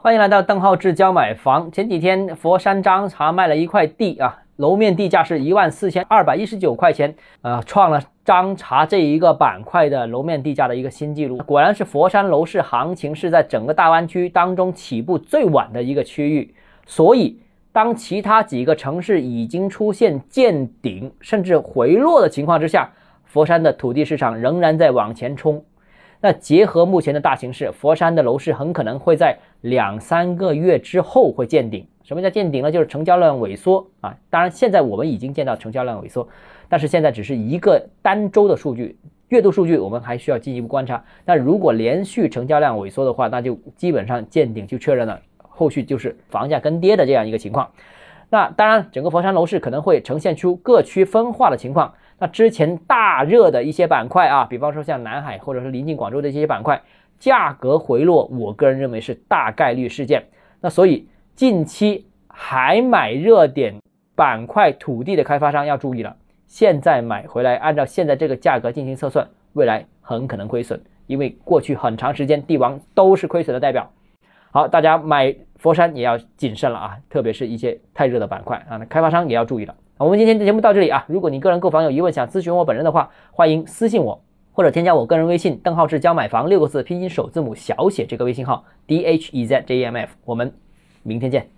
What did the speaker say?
欢迎来到邓浩志教买房。前几天佛山张茶卖了一块地啊，楼面地价是一万四千二百一十九块钱，呃，创了张茶这一个板块的楼面地价的一个新纪录。果然是佛山楼市行情是在整个大湾区当中起步最晚的一个区域，所以当其他几个城市已经出现见顶甚至回落的情况之下，佛山的土地市场仍然在往前冲。那结合目前的大形势，佛山的楼市很可能会在两三个月之后会见顶。什么叫见顶呢？就是成交量萎缩啊。当然，现在我们已经见到成交量萎缩，但是现在只是一个单周的数据，月度数据我们还需要进一步观察。那如果连续成交量萎缩的话，那就基本上见顶就确认了，后续就是房价跟跌的这样一个情况。那当然，整个佛山楼市可能会呈现出各区分化的情况。那之前大热的一些板块啊，比方说像南海或者是临近广州的这些板块，价格回落，我个人认为是大概率事件。那所以近期还买热点板块土地的开发商要注意了，现在买回来，按照现在这个价格进行测算，未来很可能亏损，因为过去很长时间地王都是亏损的代表。好，大家买佛山也要谨慎了啊，特别是一些太热的板块啊，那开发商也要注意了。我们今天的节目到这里啊！如果你个人购房有疑问，想咨询我本人的话，欢迎私信我或者添加我个人微信“邓浩志教买房”六个字拼音首字母小写这个微信号 d h e z j e m f。我们明天见。